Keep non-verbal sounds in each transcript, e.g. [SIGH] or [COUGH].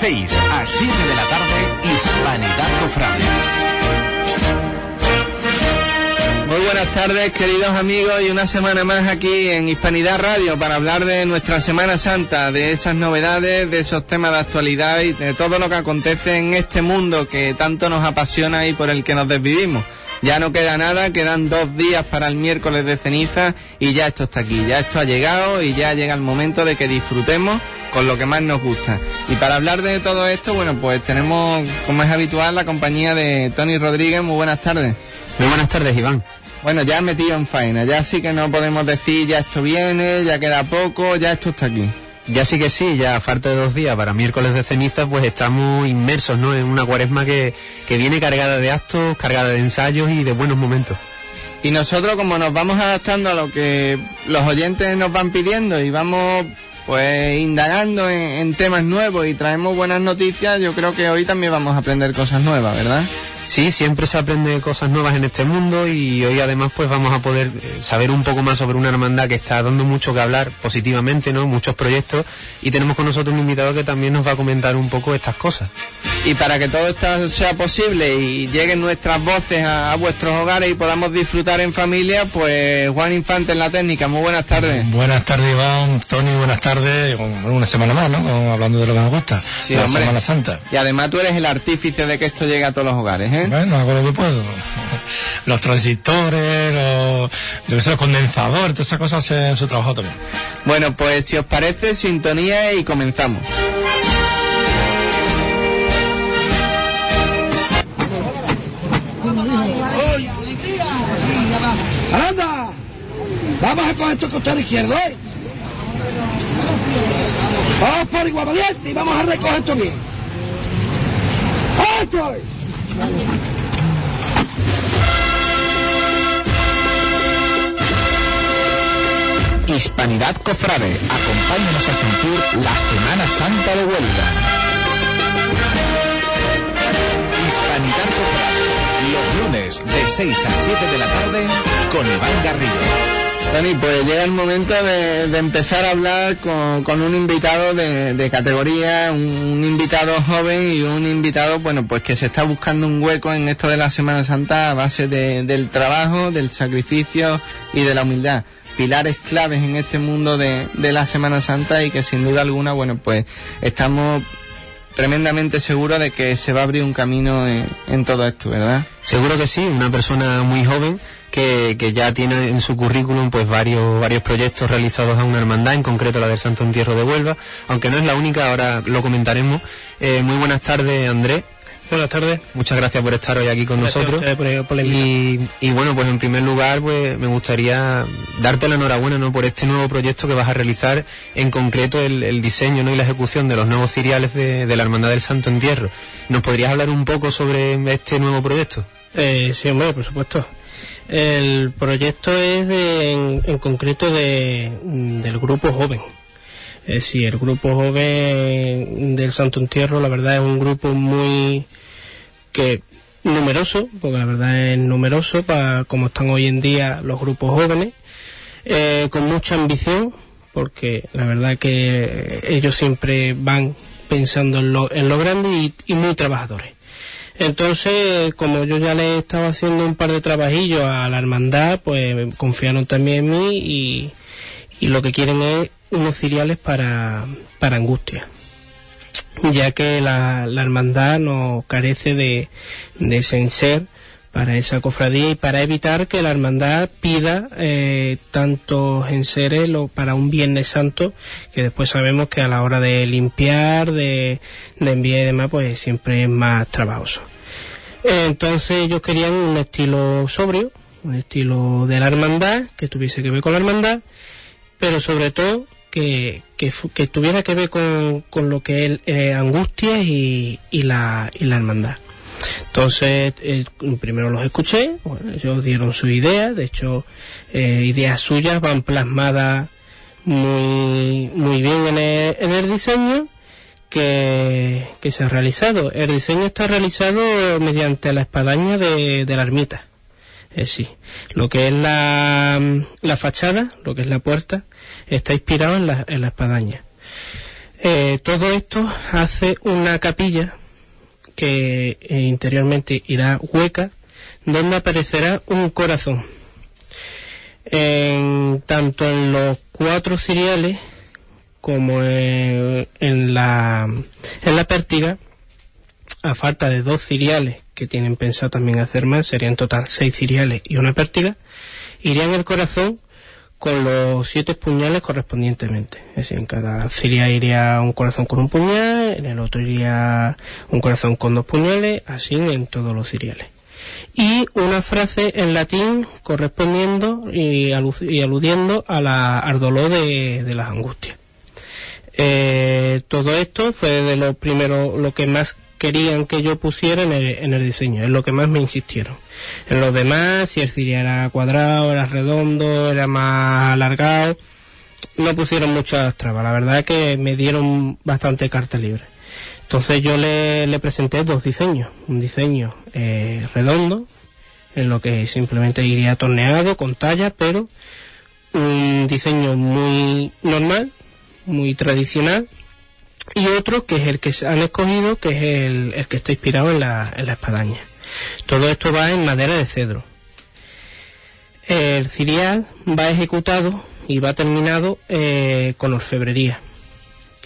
6 a 7 de la tarde, Hispanidad Cofrade. Muy buenas tardes, queridos amigos, y una semana más aquí en Hispanidad Radio para hablar de nuestra Semana Santa, de esas novedades, de esos temas de actualidad y de todo lo que acontece en este mundo que tanto nos apasiona y por el que nos desvivimos. Ya no queda nada, quedan dos días para el miércoles de ceniza y ya esto está aquí, ya esto ha llegado y ya llega el momento de que disfrutemos con lo que más nos gusta. Y para hablar de todo esto, bueno, pues tenemos, como es habitual, la compañía de Tony Rodríguez. Muy buenas tardes. Muy buenas tardes, Iván. Bueno, ya metido en faena, ya sí que no podemos decir ya esto viene, ya queda poco, ya esto está aquí. Ya sí que sí, ya falta de dos días para miércoles de ceniza, pues estamos inmersos ¿no? en una cuaresma que, que viene cargada de actos, cargada de ensayos y de buenos momentos. Y nosotros como nos vamos adaptando a lo que los oyentes nos van pidiendo y vamos pues indagando en, temas nuevos y traemos buenas noticias, yo creo que hoy también vamos a aprender cosas nuevas, ¿verdad? Sí, siempre se aprende cosas nuevas en este mundo y hoy además pues vamos a poder eh, saber un poco más sobre una hermandad que está dando mucho que hablar positivamente, ¿no? Muchos proyectos y tenemos con nosotros un invitado que también nos va a comentar un poco estas cosas. Y para que todo esto sea posible y lleguen nuestras voces a, a vuestros hogares y podamos disfrutar en familia, pues Juan Infante en la técnica, muy buenas tardes. Buenas tardes, Iván, Tony, buenas tardes. Bueno, Una semana más, ¿no? Hablando de lo que nos gusta. Sí, la hombre. Semana Santa. Y además tú eres el artífice de que esto llegue a todos los hogares, ¿eh? Bueno, hago lo que puedo. Los transistores, los, yo qué sé, los condensadores, todas esas cosas hacen su trabajo también. Bueno, pues si os parece, sintonía y comenzamos. ¡Anda! Vamos a coger esto costado izquierdo, ¿eh? Vamos por igual valiente y vamos a recoger esto bien. ¡Esto! Hispanidad Cofrade, acompáñanos a sentir la Semana Santa de Huelva. Hispanidad Cofrade, los lunes de 6 a 7 de la tarde con Iván Garrido. Tony, pues llega el momento de, empezar a hablar con, con un invitado de, categoría, un, invitado joven y un invitado, bueno, pues que se está buscando un hueco en esto de la Semana Santa a base de- del trabajo, del sacrificio y de la humildad. Pilares claves en este mundo de, de la Semana Santa y que sin duda alguna, bueno, pues estamos tremendamente seguros de que se va a abrir un camino en, en todo esto, ¿verdad? Seguro que sí, una persona muy joven que, que ya tiene en su currículum pues varios, varios proyectos realizados a una hermandad, en concreto la del Santo Entierro de Huelva, aunque no es la única, ahora lo comentaremos. Eh, muy buenas tardes, Andrés. Buenas tardes. Muchas gracias por estar hoy aquí con Gracias nosotros. por- por y, y bueno, pues en primer lugar, pues me gustaría darte la enhorabuena ¿no? por este nuevo proyecto que vas a realizar, en concreto el, el diseño ¿no? y la ejecución de los nuevos ciriales de, de la Hermandad del Santo Entierro. ¿Nos podrías hablar un poco sobre este nuevo proyecto? Eh, sí, hombre, por supuesto. El proyecto es de- en, concreto de, del grupo joven. Es decir, el grupo joven del Santo Entierro, la verdad es un grupo muy que numeroso, porque la verdad es numeroso para como están hoy en día los grupos jóvenes, eh, con mucha ambición, porque la verdad que ellos siempre van pensando en lo, en lo grande y muy trabajadores. Entonces, como yo ya le estaba haciendo un par de trabajillos a la hermandad, pues confiaron también en mí y, lo que quieren es unos cereales para, para angustia. Ya que la, hermandad no carece de, de ser para esa cofradía y para evitar que la hermandad pida eh, tantos enseres lo- para un Viernes Santo, que después sabemos que a la hora de limpiar, de, de enviar y demás, pues siempre es más trabajoso. Entonces ellos querían un estilo sobrio, un estilo de la hermandad, que tuviese que ver con la hermandad, pero sobre todo que, que tuviera que ver con, con lo que es eh, Angustias y, y, la, y la hermandad. Entonces, eh, primero los escuché, bueno, ellos dieron su idea, de hecho, eh, ideas suyas van plasmadas muy, muy bien en el, en el diseño que, se ha realizado. El diseño está realizado mediante la espadaña de, la ermita. Es decir, lo que es la, la fachada, lo que es la puerta, está inspirado en la, en la espadaña. Eh, todo esto hace una capilla que eh, interiormente irá hueca, donde aparecerá un corazón. En, tanto en los cuatro ciriales como en, en la, en la pértiga, a falta de dos ciriales que tienen pensado también hacer más, serían en total seis ciriales y una pértiga, irían el corazón con los siete puñales correspondientemente. Es decir, en cada ciria iría un corazón con un puñal, en el otro iría un corazón con dos puñales, así en todos los ciriales. Y una frase en latín correspondiendo y, aludiendo a la, al dolor de las angustias. Eh, todo esto fue de lo primero, lo que más querían que yo pusiera en el, en el diseño, es lo que más me insistieron. En los demás, si el cirio era cuadrado, era redondo, era más alargado, no pusieron muchas trabas. La verdad es que me dieron bastante carta libre. Entonces yo le, presenté dos diseños. Un diseño eh, redondo, en lo que simplemente iría torneado con talla, pero un diseño muy normal, muy tradicional, y otro que es el que se han escogido, que es el, el que está inspirado en la, en la espadaña. Todo esto va en madera de cedro. El cirial va ejecutado y va terminado eh, con orfebrería.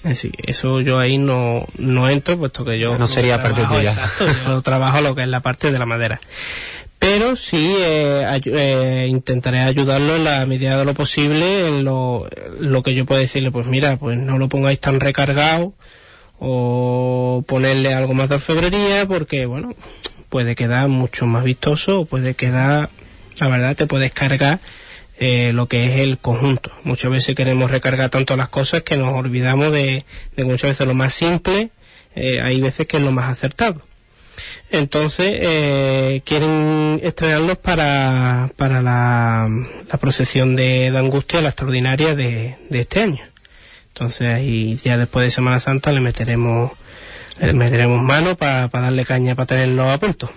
Decir, eso yo ahí no, no entro, puesto que yo... No sería parte tuya. Exacto, yo [LAUGHS] trabajo lo que es la parte de la madera. Pero sí eh, ay- eh, intentaré ayudarlo en la medida de lo posible en lo, que yo pueda decirle, pues mira, pues no lo pongáis tan recargado o ponerle algo más de orfebrería porque, bueno, puede quedar mucho más vistoso puede quedar, la verdad, te puedes cargar eh, lo que es el conjunto. Muchas veces queremos recargar tanto las cosas que nos olvidamos de, de muchas veces lo más simple, eh, hay veces que es lo más acertado. Entonces, eh, quieren estrenarlos para, para la, procesión de, Angustia, la extraordinaria de, de este año. Entonces, ahí ya después de Semana Santa le meteremos, le meteremos mano para darle caña para tenerlo a punto.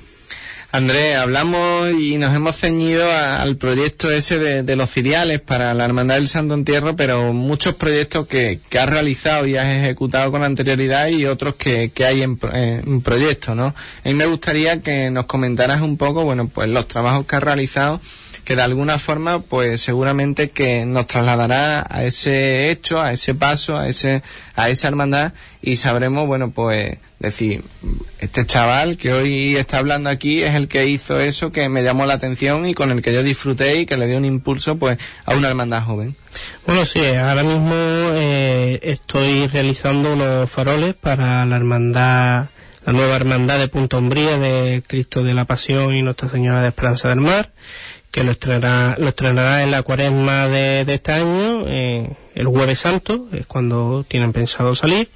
Andrés, hablamos y nos hemos ceñido al proyecto ese de, los ciriales para la Hermandad del Santo Entierro, pero muchos proyectos que, que has realizado y has ejecutado con anterioridad y otros que, que hay en, en proyecto, ¿no? A mí me gustaría que nos comentaras un poco, bueno, pues los trabajos que has realizado que de alguna forma pues seguramente que nos trasladará a ese hecho, a ese paso, a ese a esa hermandad y sabremos, bueno, pues decir, este chaval que hoy está hablando aquí es el que hizo eso que me llamó la atención y con el que yo disfruté y que le dio un impulso pues a una hermandad joven. Bueno, sí, ahora mismo eh, estoy realizando unos faroles para la hermandad, la nueva hermandad de Punta Umbría de Cristo de la Pasión y Nuestra Señora de Esperanza del Mar, que lo estrenará, lo estrenará en la cuaresma de, este año, el jueves santo, es cuando tienen pensado salir.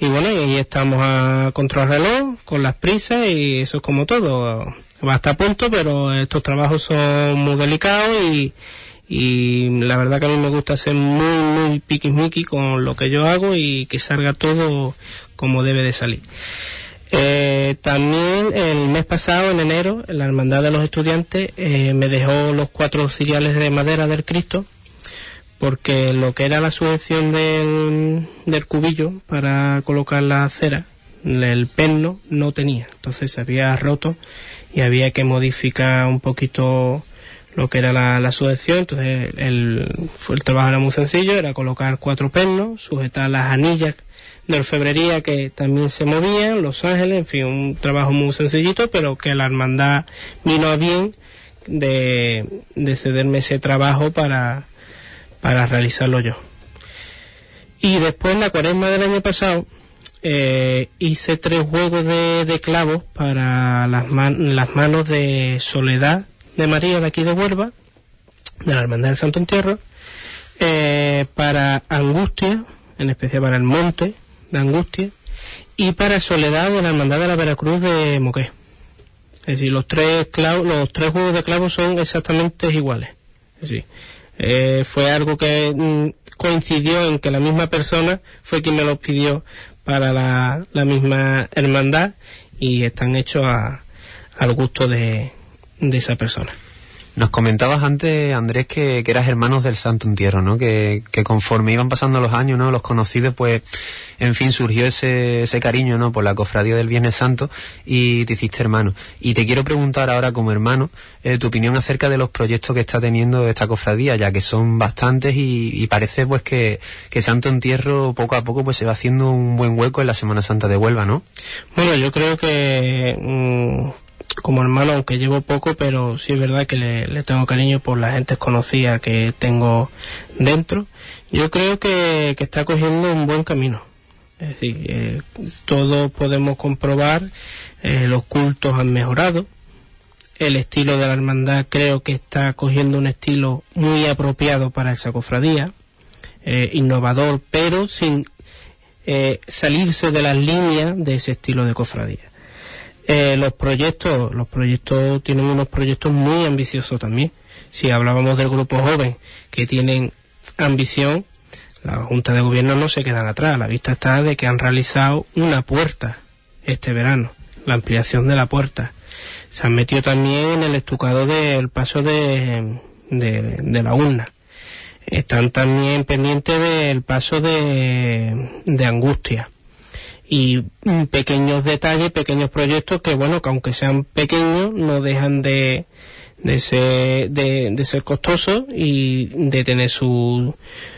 Y bueno, y estamos a contrarreloj, con las prisas y eso es como todo. Va hasta punto, pero estos trabajos son muy delicados y, y la verdad que a mí me gusta ser muy, muy piquismiqui con lo que yo hago y que salga todo como debe de salir. Eh, también el mes pasado, en enero, la Hermandad de los Estudiantes eh, me dejó los cuatro ciriales de madera del Cristo porque lo que era la sujeción del, del cubillo para colocar la cera, el perno no tenía, entonces se había roto y había que modificar un poquito lo que era la, la sujeción, entonces el, el trabajo era muy sencillo, era colocar cuatro pernos, sujetar las anillas de orfebrería que también se movían, los ángeles, en fin, un trabajo muy sencillito, pero que la hermandad vino a bien de, de cederme ese trabajo para, para realizarlo yo. Y después en la cuaresma del año pasado eh, hice tres juegos de, de clavos para las manos de Soledad de María de aquí de Huelva, de la Hermandad del Santo Entierro, eh, para Angustia, en especial para el Monte de Angustia, y para Soledad de la Hermandad de la Veracruz de Moqué. Es decir, los tres clavos, los tres juegos de clavos son exactamente iguales. Es eh, fue algo que mm, coincidió en que la misma persona fue quien me los pidió para la, la misma hermandad y están hechos a- al gusto de, de esa persona. Nos comentabas antes, Andrés, que, eras hermanos del Santo Entierro, ¿no? Que, que conforme iban pasando los años, ¿no? Los conocidos, pues, en fin, surgió ese, ese cariño, ¿no? Por la cofradía del Viernes Santo y te hiciste hermano. Y te quiero preguntar ahora como hermano, eh, tu opinión acerca de los proyectos que está teniendo esta cofradía, ya que son bastantes y, y parece, pues, que, que Santo Entierro poco a poco, pues, se va haciendo un buen hueco en la Semana Santa de Huelva, ¿no? Bueno, yo creo que mm, como hermano, aunque llevo poco, pero sí es verdad que le, tengo cariño por la gente conocida que tengo dentro. Yo creo que, que está cogiendo un buen camino. Es decir, eh, todos podemos comprobar, eh, los cultos han mejorado, el estilo de la hermandad creo que está cogiendo un estilo muy apropiado para esa cofradía, eh, innovador, pero sin eh, salirse de las líneas de ese estilo de cofradía. Eh, los proyectos, los proyectos tienen unos proyectos muy ambiciosos también. Si hablábamos del grupo joven que tienen ambición, la Junta de Gobierno no se quedan atrás. La vista está de que han realizado una puerta este verano, la ampliación de la puerta. Se han metido también en el estucado del paso de, de, de la urna. Están también pendientes del paso de, de angustia y pequeños detalles, pequeños proyectos que, bueno, que aunque sean pequeños, no dejan de, de, ser, de, de ser costosos y de tener su,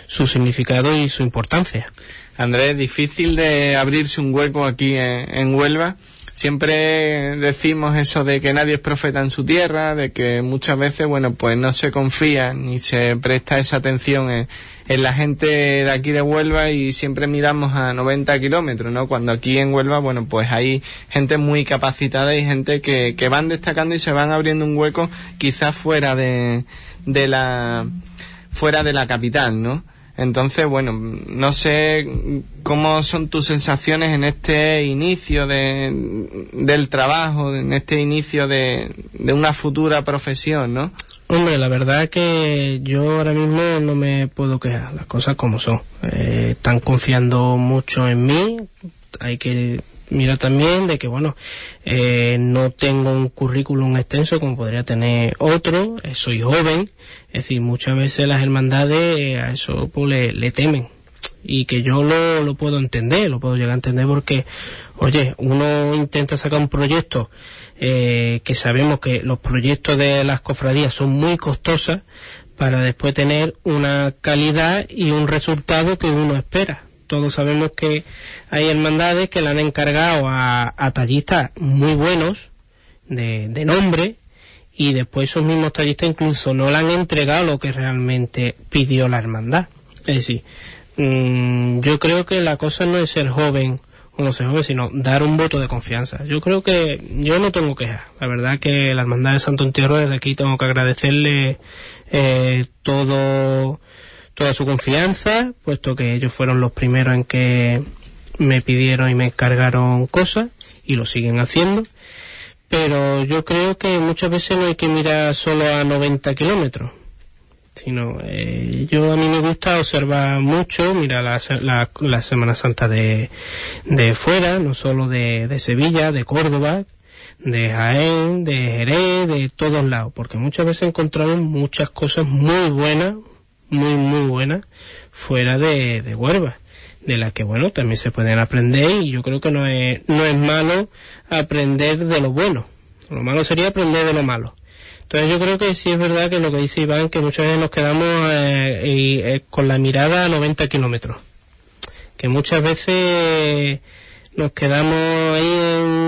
su significado y su importancia. Andrés, difícil de abrirse un hueco aquí en, en Huelva. Siempre decimos eso de que nadie es profeta en su tierra, de que muchas veces, bueno, pues no se confía ni se presta esa atención en, en la gente de aquí de Huelva y siempre miramos a 90 kilómetros, ¿no? Cuando aquí en Huelva, bueno, pues hay gente muy capacitada y gente que, que van destacando y se van abriendo un hueco quizás fuera de, de la, fuera de la capital, ¿no? Entonces, bueno, no sé cómo son tus sensaciones en este inicio de, del trabajo, en este inicio de, de una futura profesión, ¿no? Hombre, la verdad que yo ahora mismo no me puedo quejar, las cosas como son. Eh, están confiando mucho en mí, hay que mirar también de que, bueno, eh, no tengo un currículum extenso como podría tener otro, eh, soy joven, es decir, muchas veces las hermandades eh, a eso pues, le, le temen y que yo lo, lo puedo entender, lo puedo llegar a entender porque, oye, uno intenta sacar un proyecto eh, que sabemos que los proyectos de las cofradías son muy costosas para después tener una calidad y un resultado que uno espera. Todos sabemos que hay hermandades que le han encargado a, a tallistas muy buenos, de, de nombre, y después esos mismos tallistas incluso no le han entregado lo que realmente pidió la hermandad. Es decir, mmm, yo creo que la cosa no es ser joven o no ser joven, sino dar un voto de confianza. Yo creo que yo no tengo quejas. La verdad que la hermandad de Santo Entierro desde aquí tengo que agradecerle eh, todo toda su confianza, puesto que ellos fueron los primeros en que me pidieron y me encargaron cosas y lo siguen haciendo. Pero yo creo que muchas veces no hay que mirar solo a 90 kilómetros sino eh, yo a mí me gusta observar mucho, mira la, la, la Semana Santa de, de fuera, no solo de, de Sevilla, de Córdoba, de Jaén, de Jerez, de todos lados, porque muchas veces encontramos muchas cosas muy buenas, muy muy buenas, fuera de, de Huelva, de las que bueno también se pueden aprender y yo creo que no es, no es malo aprender de lo bueno, lo malo sería aprender de lo malo. Entonces yo creo que sí es verdad que lo que dice Iván, que muchas veces nos quedamos eh, eh, con la mirada a 90 kilómetros. Que muchas veces nos quedamos ahí en,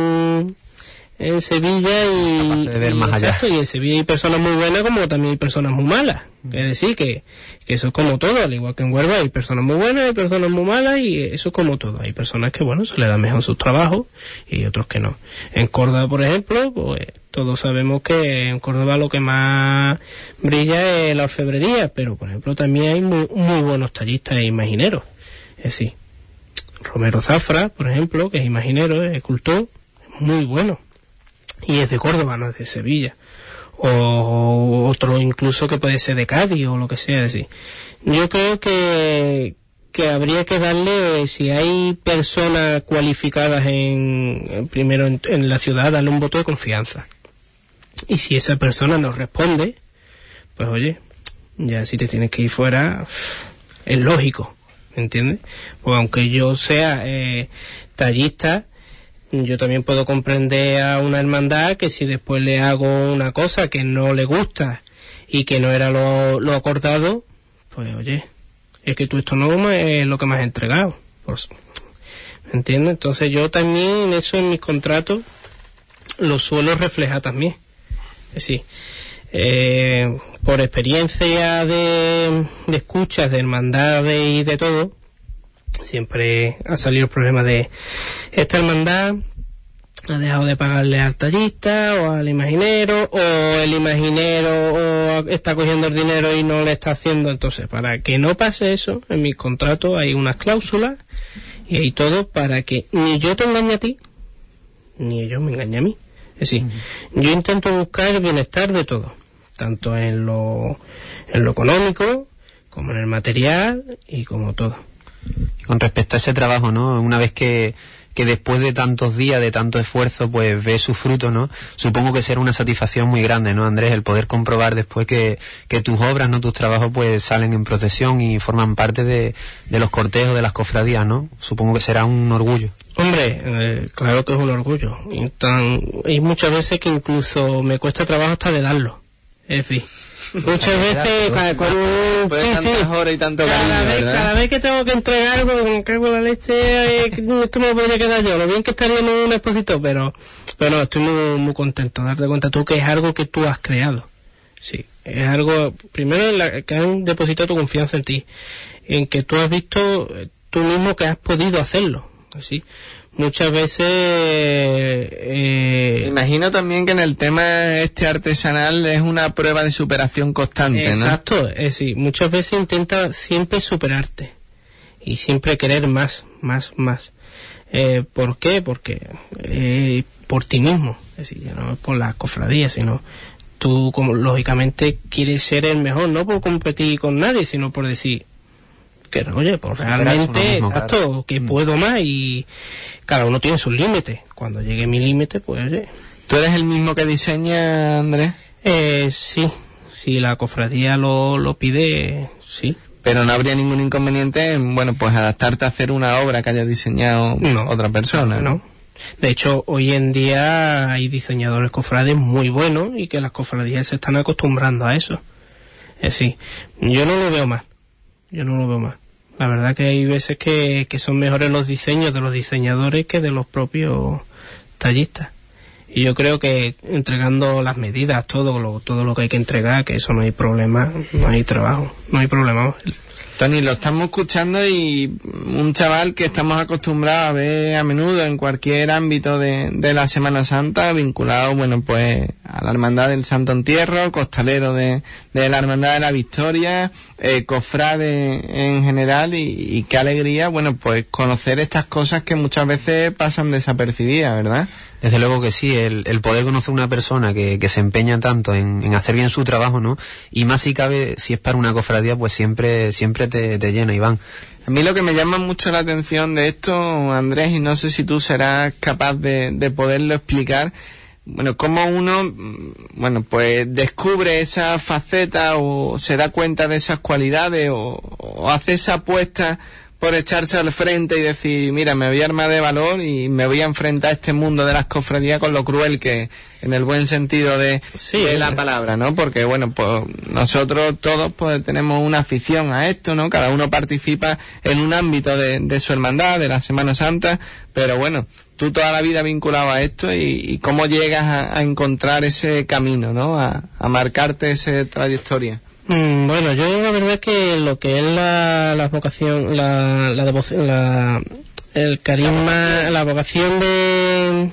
en Sevilla y, de ver y, más allá. exacto, y en Sevilla hay personas muy buenas como también hay personas muy malas. Es decir, que, que eso es como todo, al igual que en Huelva hay personas muy buenas, hay personas muy malas y eso es como todo. Hay personas que, bueno, se les da mejor sus trabajos y otros que no. En Córdoba, por ejemplo, pues todos sabemos que en Córdoba lo que más brilla es la orfebrería, pero por ejemplo también hay muy, muy buenos tallistas e imagineros. Es decir, Romero Zafra, por ejemplo, que es imaginero, es escultor, muy bueno. Y es de Córdoba, no es de Sevilla o otro incluso que puede ser de Cádiz o lo que sea. Decir, yo creo que, que habría que darle, si hay personas cualificadas en, primero en, la ciudad, darle un voto de confianza. Y si esa persona nos responde, pues oye, ya si te tienes que ir fuera, es lógico, ¿me entiendes? Pues aunque yo sea eh, tallista, yo también puedo comprender a una hermandad que si después le hago una cosa que no le gusta y que no era lo, acordado, pues oye, es que tú esto no es lo que me has entregado. ¿Me entiendes? Entonces yo también eso en mis contratos lo suelo reflejar también. Es decir, eh, por experiencia de, de escuchas, de hermandades y de todo, siempre ha salido el problema de esta hermandad. Ha dejado de pagarle al tallista o al imaginero o el imaginero o está cogiendo el dinero y no le está haciendo. Entonces para que no pase eso en mi contrato hay unas cláusulas y hay todo para que ni yo te engañe a ti ni ellos me engañen a mí. Es decir yo intento buscar el bienestar de todo tanto en lo en lo económico como en el material y como todo con respecto a ese trabajo, ¿no? Una vez que, que después de tantos días, de tanto esfuerzo, pues ve su fruto, ¿no? Supongo que será una satisfacción muy grande, ¿no, Andrés? El poder comprobar después que, que tus obras, ¿no? Tus trabajos, pues salen en procesión y forman parte de, de los cortejos, de las cofradías, ¿no? Supongo que será un orgullo. Hombre, eh, claro que es un orgullo. Y tan, hay muchas veces que incluso me cuesta trabajo hasta de darlo. Es decir, muchas veces con un... Pues sí, tantas sí. horas y tanto cada, cariño, vez, cada vez que tengo que entregar algo, me cago en la leche, eh, que esto me lo podría quedar yo. Lo bien que estaría en un expositor, pero, pero no, estoy muy, muy contento. Darte cuenta tú que es algo que tú has creado. Sí, es algo, primero, en la, que han depositado tu confianza en ti, en que tú has visto eh, tú mismo que has podido hacerlo. Así, muchas veces, eh, Imagino también que en el tema este artesanal es una prueba de superación constante, ¿no? Exacto, es decir, muchas veces intenta siempre superarte y siempre querer más, más, más. Eh, ¿Por qué? Porque eh, por ti mismo, es decir, ya no es por la cofradía, sino tú como lógicamente quieres ser el mejor, no por competir con nadie, sino por decir que oye, pues realmente, exacto, que Mm. puedo más y cada uno tiene sus límites. Cuando llegue mi límite, pues oye, ¿Tú eres el mismo que diseña, Andrés? eh, sí, si la cofradía lo, lo pide, sí. Pero no habría ningún inconveniente en, bueno, pues adaptarte a hacer una obra que haya diseñado No, otra persona, ¿no? No. De hecho, hoy en día hay diseñadores cofrades muy buenos y que las cofradías se están acostumbrando a eso. Es decir, yo no lo veo mal. Yo no lo veo mal. La verdad que hay veces que, que son mejores los diseños de los diseñadores que de los propios tallistas. Y yo creo que entregando las medidas, todo lo, todo lo que hay que entregar, que eso no hay problema, no hay trabajo, no hay problema. Tony, lo estamos escuchando y un chaval que estamos acostumbrados a ver a menudo en cualquier ámbito de, de la Semana Santa, vinculado, bueno, pues a la Hermandad del Santo Entierro, costalero de, de la Hermandad de la Victoria, eh, cofrade en general y, y qué alegría, bueno, pues conocer estas cosas que muchas veces pasan desapercibidas, ¿verdad? Desde luego que sí, el, el poder conocer una persona que, que se empeña tanto en, en hacer bien su trabajo, ¿no? Y más si cabe, si es para una cofradía, pues siempre, siempre te, te llena, Iván. A mí lo que me llama mucho la atención de esto, Andrés, y no sé si tú serás capaz de, de poderlo explicar, bueno, cómo uno, mm, bueno, pues descubre esa faceta o se da cuenta de esas cualidades o, o hace esa apuesta por echarse al frente y decir, mira, me voy a armar de valor y me voy a enfrentar a este mundo de las cofradías con lo cruel que, en el buen sentido de, Sí, de la palabra, ¿no? Porque, bueno, pues nosotros todos pues tenemos una afición a esto, ¿no? Cada uno participa en un ámbito de, de su hermandad, de la Semana Santa, pero bueno, tú toda la vida vinculado a esto y, y cómo llegas a, a encontrar ese camino, ¿no? A, a marcarte esa trayectoria. Mm, Bueno, yo la verdad es que lo que es la, la vocación, la, la devoción, la, el carisma, la vocación de,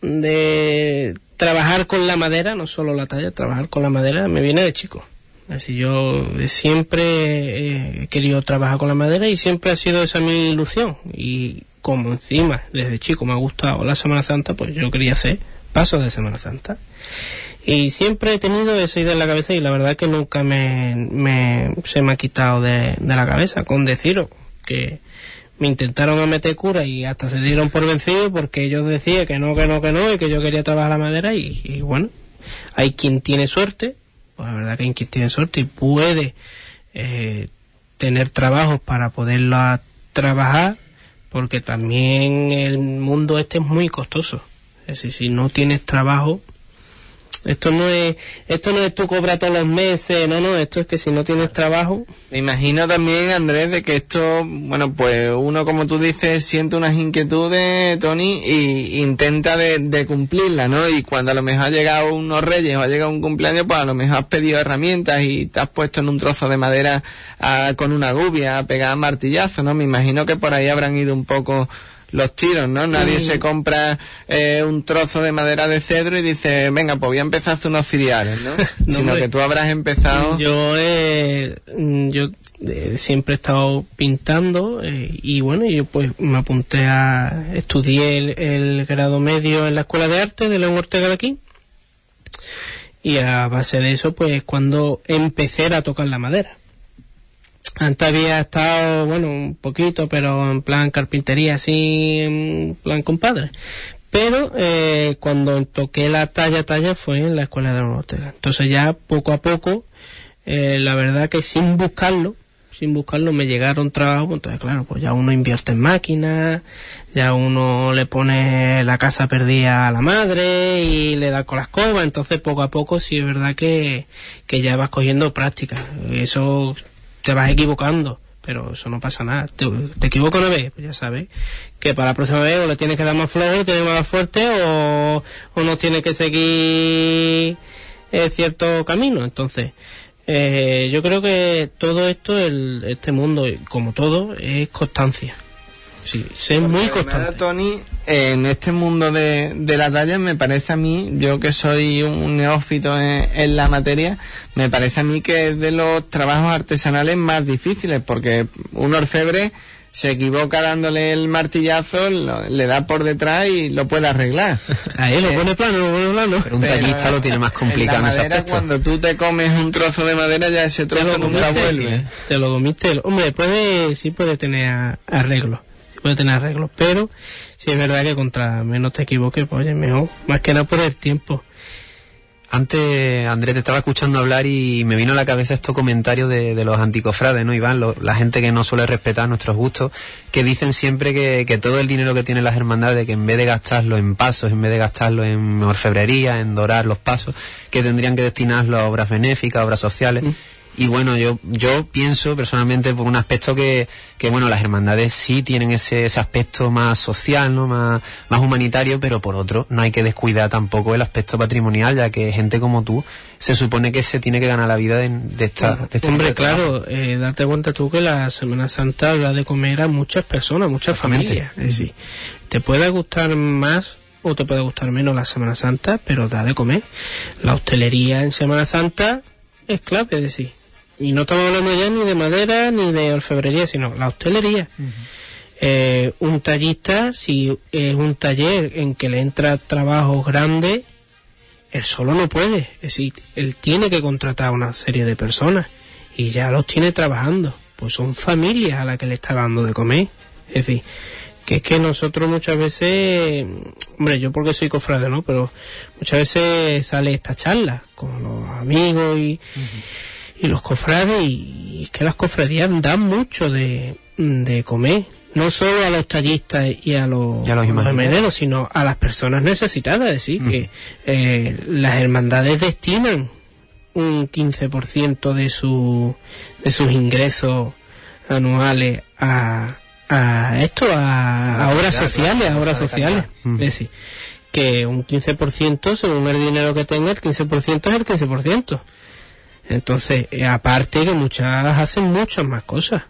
de trabajar con la madera, no solo la talla, trabajar con la madera, me viene de chico. Así yo de siempre he querido trabajar con la madera y siempre ha sido esa mi ilusión. Y como encima, desde chico me ha gustado la Semana Santa, pues yo quería hacer pasos de Semana Santa. Y siempre he tenido esa idea en la cabeza y la verdad que nunca me, me- se me ha quitado de, de la cabeza con deciros que me intentaron meter cura y hasta se dieron por vencidos porque ellos decían que no, que no, que no y que yo quería trabajar la madera y, bueno, hay quien tiene suerte pues la verdad que hay quien tiene suerte y puede eh, tener trabajos para poderlo trabajar, porque también el mundo este es muy costoso. Es decir, si no tienes trabajo, esto no es, esto no es tú cobras todos los meses, no, no, esto es que si no tienes trabajo. Me imagino también, Andrés, de que esto, bueno, pues uno, como tú dices, siente unas inquietudes, Tony, y intenta de, de cumplirlas, ¿no? Y cuando a lo mejor ha llegado unos reyes o ha llegado un cumpleaños, pues a lo mejor has pedido herramientas y te has puesto en un trozo de madera a, con una gubia a pegar martillazo, ¿no? Me imagino que por ahí habrán ido un poco los tiros, ¿no? Nadie se compra eh, un trozo de madera de cedro y dice, venga, pues voy a empezar a hacer unos cereales, ¿no? [LAUGHS] No, Sino que tú habrás empezado... Yo, eh, mm, yo eh, siempre he estado pintando eh, y bueno, yo pues me apunté a estudié el, el grado medio en la Escuela de Arte de León Ortega de aquí y a base de eso pues cuando empecé a tocar la madera. Antes había estado, bueno, un poquito, pero en plan carpintería, así, en plan compadre. Pero eh, cuando toqué la talla talla fue en la escuela de León Ortega. Entonces ya poco a poco, eh, la verdad que sin buscarlo, sin buscarlo me llegaron trabajos, entonces claro, pues ya uno invierte en máquinas, ya uno le pone la casa perdida a la madre y le da con la escoba, entonces poco a poco sí es verdad que, que ya vas cogiendo práctica. Eso te vas equivocando, pero eso no pasa nada. Te, te equivocas una vez, pues ya sabes que para la próxima vez o le tienes que dar más flojo, le tienes más fuerte o, o no tienes que seguir eh, cierto camino. Entonces, eh, yo creo que todo esto, el, este mundo, como todo, es constancia. Sí, ser muy constante. Tony, en este mundo de, de la talla me parece a mí, yo que soy un neófito en, en la materia, me parece a mí que es de los trabajos artesanales más difíciles, porque un orfebre se equivoca dándole el martillazo, lo- le da por detrás y lo puede arreglar. [LAUGHS] Ahí lo pone plano, lo pone plano. Pero un tallista lo tiene más complicado en en la ese madera, aspecto. cuando tú te comes un trozo de madera, ya ese trozo nunca vuelve. te lo comiste. Hombre, puede, sí puede tener a- arreglos. Sí puede tener arreglos. Pero, sí es verdad que contra menos te equivoques, pues oye, mejor. Más que nada por el tiempo. Antes, Andrés, te estaba escuchando hablar y me vino a la cabeza estos comentarios de, de los anticofrades, ¿no, Iván? Lo- la gente que no suele respetar nuestros gustos, que dicen siempre que, que todo el dinero que tienen las hermandades, que en vez de gastarlo en pasos, en vez de gastarlo en orfebrería, en dorar los pasos, que tendrían que destinarlo a obras benéficas, a obras sociales. Y bueno, yo, yo pienso personalmente por un aspecto que, que bueno, las hermandades sí tienen ese, ese aspecto más social, ¿no? Más, más humanitario, pero por otro, no hay que descuidar tampoco el aspecto patrimonial, ya que gente como tú se supone que se tiene que ganar la vida de, de esta, de este Hombre, claro, eh, date cuenta tú que la Semana Santa da de comer a muchas personas, muchas familias. Es decir, te puede gustar más o te puede gustar menos la Semana Santa, pero da de comer. La hostelería en Semana Santa es clave, es decir. Y no estamos hablando ya ni de madera ni de orfebrería, sino la hostelería. Eh, un tallista, si es un taller en que le entra trabajo grande, él solo no puede. Es decir, él tiene que contratar a una serie de personas y ya los tiene trabajando. Pues son familias a las que le está dando de comer. Es decir, que es que nosotros muchas veces, hombre, yo porque soy cofrade, ¿no? Pero muchas veces sale esta charla con los amigos y, y los cofrades y es que las cofradías dan mucho de, de comer. No solo a los tallistas y a los, Y a los imagineros. imagineros, sino a las personas necesitadas. Es decir, que eh, las hermandades destinan un 15% de, su, de sus ingresos anuales a, a esto, a, a obras sociales, a obras sociales. Mm. Es decir, que un 15% según el dinero que tenga, el 15% es el 15%. Entonces, eh, aparte que muchas hacen muchas más cosas.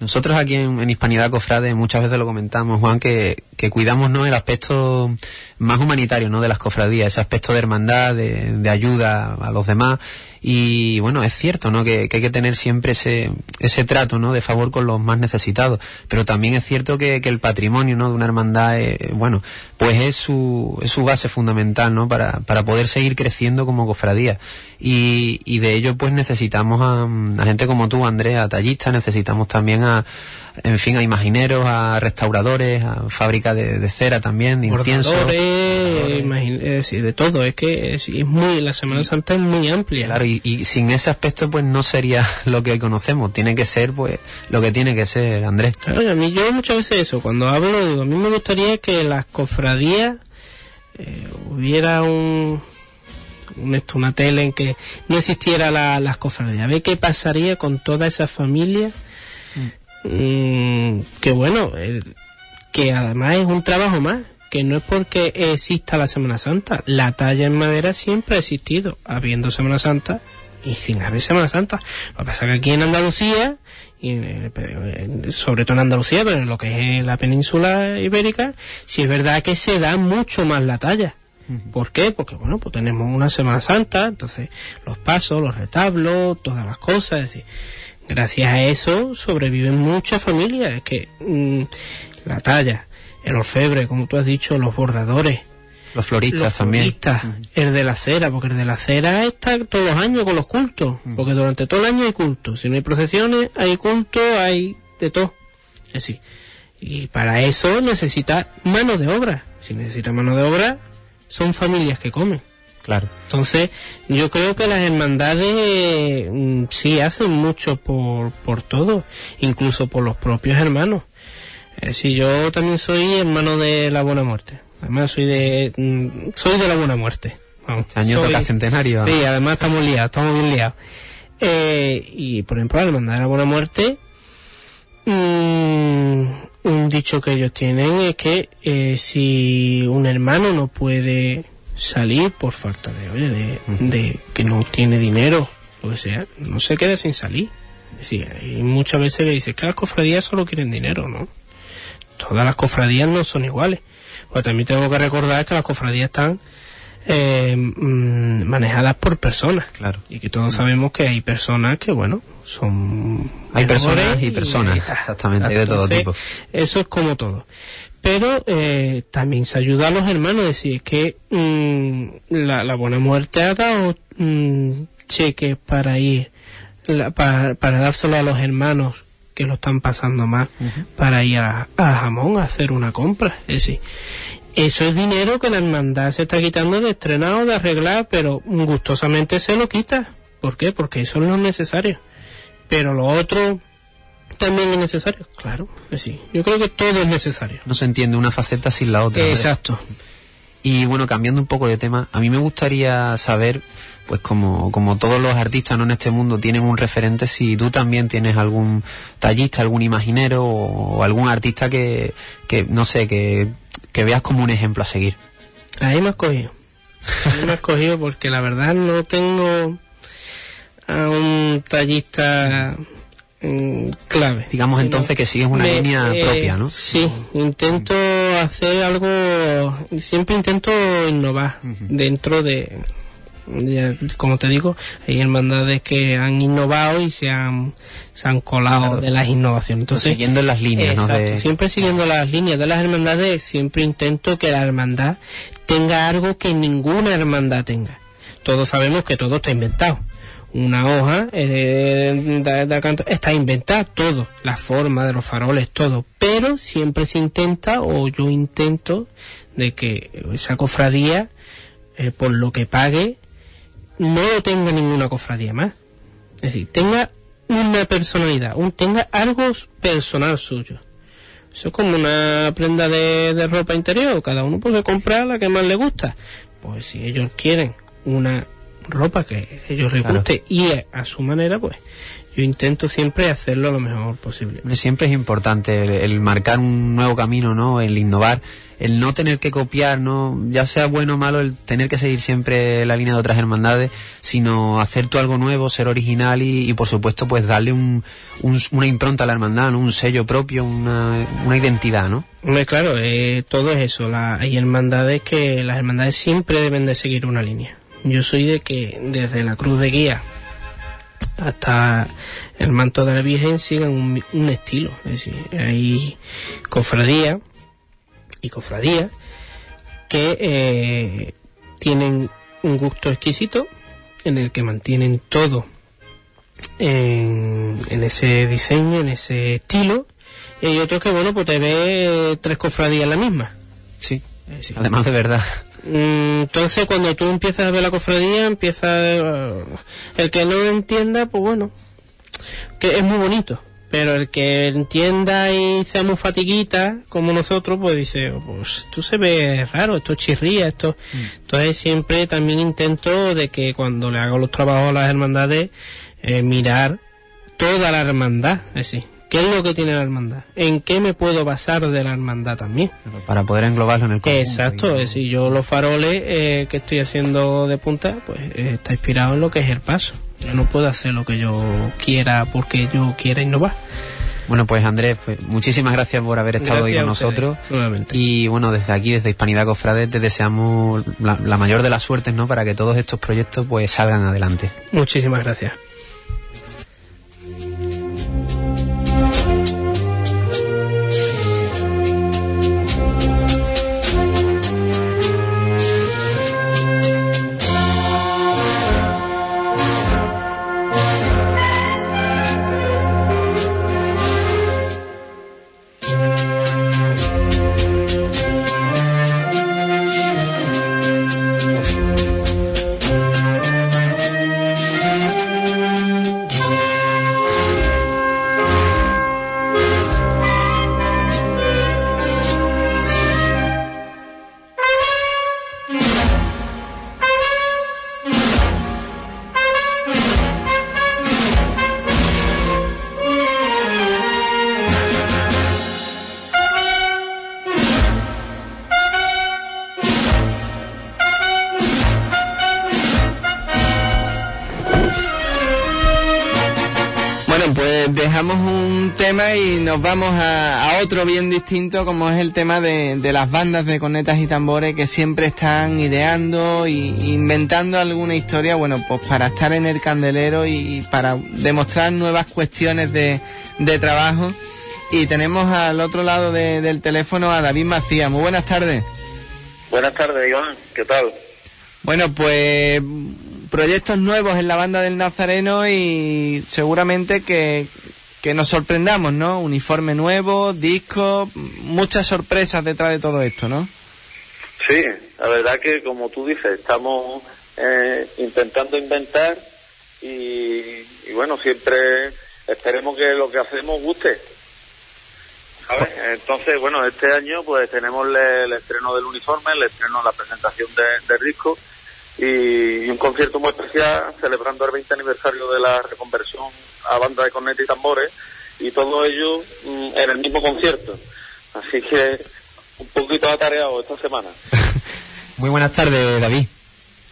Nosotros aquí en, Hispanidad Cofrade muchas veces lo comentamos, Juan, que, que cuidamos ¿no? el aspecto más humanitario ¿no? de las cofradías, ese aspecto de hermandad, de, de ayuda a los demás. Y bueno, es cierto ¿no? que, que hay que tener siempre ese, ese trato ¿no? de favor con los más necesitados. Pero también es cierto que, que el patrimonio ¿no? de una hermandad, eh, bueno, pues es su, es su base fundamental ¿no? para, para poder seguir creciendo como cofradía. Y, y de ello pues necesitamos a, a gente como tú, Andrea, a tallistas, necesitamos también a, en fin, a imagineros, a restauradores, a fábrica de, cera también, de incienso. Bordadores, de todo. Es que es, muy, la Semana Santa es muy amplia. Claro, y, sin ese aspecto pues no sería [LAUGHS] lo que conocemos. Tiene que ser pues lo que tiene que ser, Andrés. Claro, a mí yo muchas veces eso, cuando hablo, digo, a mí me gustaría que las cofradías eh, hubiera un esto, una tele en que no existiera la, las cofradías. A ver qué pasaría con toda esa familia. Mm, que bueno, eh, que además es un trabajo más, que no es porque exista la Semana Santa. La talla en madera siempre ha existido, habiendo Semana Santa y sin haber Semana Santa. Lo que pasa es que aquí en Andalucía, y sobre todo en Andalucía, pero en lo que es la península ibérica, sí es verdad que se da mucho más la talla. ¿Por qué? Porque bueno, pues tenemos una Semana Santa, entonces los pasos, los retablos, todas las cosas, es decir, gracias a eso sobreviven muchas familias, es que mm, la talla, el orfebre, como tú has dicho, los bordadores, los floristas también. El de la cera, porque el de la cera está todos los años con los cultos. Porque durante todo el año hay cultos. Si no hay procesiones, hay cultos, hay de todo. Es decir, y para eso necesita mano de obra. Si necesita mano de obra, son familias que comen. Claro. Entonces, yo creo que las hermandades mm, sí hacen mucho por, por todo, incluso por los propios hermanos. Es decir, yo también soy hermano de la Buena Muerte. Además, soy de, mm, soy de la Buena Muerte. Vamos, este año toca centenario. Sí, además estamos liados, estamos bien liados. Eh, y por ejemplo, la hermandad de la Buena Muerte, mmm, un dicho que ellos tienen es que eh, si un hermano no puede salir por falta de, oye, de, que no tiene dinero, lo que sea, no se quede sin salir. y muchas veces le dices que las cofradías solo quieren dinero, ¿no? Todas las cofradías no son iguales. Pues también tengo que recordar que las cofradías están eh, mm, manejadas por personas. Claro. Y que todos sabemos que hay personas que, bueno, son... Hay personas y personas, exactamente, de todo tipo. Eso es como todo. Pero eh, también se ayuda a los hermanos, es decir, que mm, la, Buena Muerte ha dado mm, cheques para ir, para, para dárselo a los hermanos que lo están pasando mal, para ir a, a jamón a hacer una compra. Es decir, eso es dinero que la hermandad se está quitando de estrenado, de arreglar, pero gustosamente se lo quita. ¿Por qué? Porque eso no es necesario. Pero lo otro también es necesario. Claro, que sí. Yo creo que todo es necesario. No se entiende una faceta sin la otra. Exacto. Y bueno, cambiando un poco de tema, a mí me gustaría saber, pues como, como todos los artistas ¿no? en este mundo tienen un referente, si tú también tienes algún tallista, algún imaginero o, algún artista que, que, no sé, que que veas como un ejemplo a seguir. Ahí me has cogido. Ahí me has cogido porque la verdad no tengo a un tallista mm, clave. Digamos entonces que sigues una línea eh, propia, ¿no? Sí, intento hacer algo, siempre intento innovar dentro de, como te digo, hay hermandades que han innovado y se han, se han colado de las innovaciones. Entonces, siguiendo las líneas, exacto, Siempre siguiendo las líneas de las hermandades, siempre intento que la hermandad tenga algo que ninguna hermandad tenga. Todos sabemos que todo está inventado. Una hoja eh, está inventada, todo, la forma de los faroles, todo. Pero siempre se intenta, o yo intento, de que esa cofradía, eh, por lo que pague, no lo tenga ninguna cofradía más. Es decir, tenga una personalidad, un, tenga algo personal suyo. Eso es como una prenda de, ropa interior, cada uno puede comprar la que más le gusta. Pues si ellos quieren una ropa que ellos les guste y a, su manera, pues yo intento siempre hacerlo lo mejor posible. Siempre es importante el, marcar un nuevo camino, ¿no? El innovar, el no tener que copiar, ¿no? Ya sea bueno o malo, el tener que seguir siempre la línea de otras hermandades, sino hacer tú algo nuevo, ser original y, por supuesto, pues darle un, una impronta a la hermandad, Un sello propio, una, una identidad, ¿no? Claro, eh, todo es eso. La, hay hermandades que las hermandades siempre deben de seguir una línea. Yo soy de que desde la cruz de guía hasta el manto de la Virgen sigan un, estilo. Es decir, hay cofradías y cofradías que eh, tienen un gusto exquisito en el que mantienen todo en, ese diseño, en ese estilo Y hay otros que, bueno, pues te ve tres cofradías la misma. Sí. Sí. Además de verdad. Mm, Entonces, cuando tú empiezas a ver la cofradía, empieza eh, el que no entienda, pues bueno, que es muy bonito. Pero el que entienda y sea muy fatiguita, como nosotros, pues dice, pues tú se ve raro, esto chirría, esto. Entonces siempre también intento de que cuando le hago los trabajos a las hermandades, eh, mirar toda la hermandad, es decir, ¿qué es lo que tiene la hermandad? ¿En qué me puedo basar de la hermandad también? Para poder englobarlo en el conjunto. Exacto, es decir, yo los faroles eh, que estoy haciendo de punta, pues eh, está inspirado en lo que es el paso. Yo no puedo hacer lo que yo quiera porque yo quiera innovar. Bueno, pues Andrés, pues, muchísimas gracias por haber estado hoy con nosotros. nuevamente. Y bueno, desde aquí, desde Hispanidad Cofrades, te deseamos la, la mayor de las suertes, ¿no? Para que todos estos proyectos pues salgan adelante. Muchísimas gracias. Vamos a, a otro bien distinto, como es el tema de, de las bandas de cornetas y tambores que siempre están ideando y inventando alguna historia, bueno, pues para estar en el candelero y para demostrar nuevas cuestiones de, de trabajo. Y tenemos al otro lado de- del teléfono a David Macías. Muy buenas tardes. Buenas tardes, Iván. ¿Qué tal? Bueno, pues proyectos nuevos en la banda del Nazareno y seguramente que, que nos sorprendamos, ¿no? Uniforme nuevo, disco, muchas sorpresas detrás de todo esto, ¿no? Sí, la verdad que como tú dices, estamos eh, intentando inventar y, y bueno, siempre esperemos que lo que hacemos guste. ¿Sabes? Entonces, bueno, este año pues tenemos le- el, estreno del uniforme, el estreno, la presentación de- del disco y, y un concierto muy especial celebrando el 20 aniversario de la reconversión a banda de corneta y tambores y todo ello mm, en el mismo concierto. Así que un poquito atareado esta semana. [LAUGHS] Muy buenas tardes, David.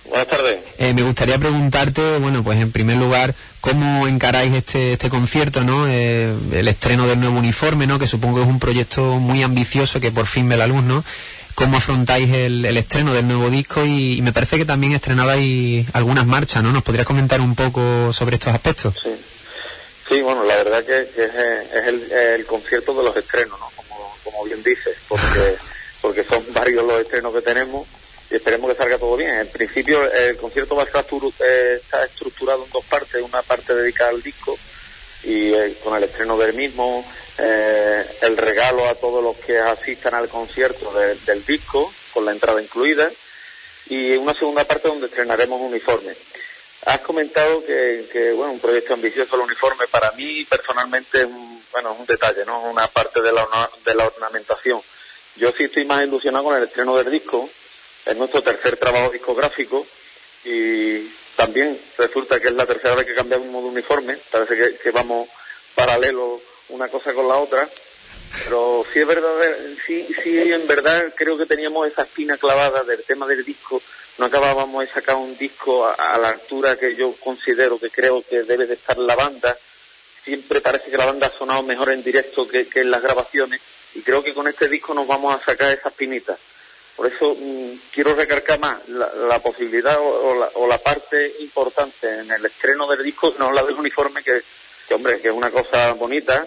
Buenas tardes. Eh, me gustaría preguntarte, bueno, pues en primer lugar, ¿cómo encaráis este, este concierto, no? Eh, el estreno del nuevo uniforme, ¿no? Que supongo que es un proyecto muy ambicioso que por fin ve la luz, ¿no? ¿Cómo afrontáis el, el estreno del nuevo disco? Y, y me parece que también estrenabais algunas marchas, ¿no? ¿Nos podrías comentar un poco sobre estos aspectos? Sí. Sí, bueno, la verdad que, que es, eh, es el, el concierto de los estrenos, ¿no? Como, como bien dices, porque, [LAUGHS] porque son varios los estrenos que tenemos y esperemos que salga todo bien. En principio, el concierto va a estar eh, está estructurado en dos partes, una parte dedicada al disco y eh, con el estreno del mismo, eh, el regalo a todos los que asistan al concierto de- del disco, con la entrada incluida, y una segunda parte donde estrenaremos un uniforme. Has comentado que, bueno, un proyecto ambicioso el uniforme para mí personalmente es un, bueno, es un detalle, ¿no? Una parte de la, de la ornamentación. Yo sí estoy más ilusionado con el estreno del disco, es nuestro tercer trabajo discográfico y también resulta que es la tercera vez que cambiamos de uniforme, parece que, que vamos paralelo una cosa con la otra, pero sí es verdad, sí, sí en verdad creo que teníamos esa espina clavada del tema del disco, no acabábamos de sacar un disco a, la altura que yo considero que creo que debe de estar la banda, siempre parece que la banda ha sonado mejor en directo que, en las grabaciones y creo que con este disco nos vamos a sacar esa espinita. Por eso mm, quiero recargar más la, posibilidad o, la, o la parte importante en el estreno del disco, no la del uniforme, que, que hombre, que es una cosa bonita,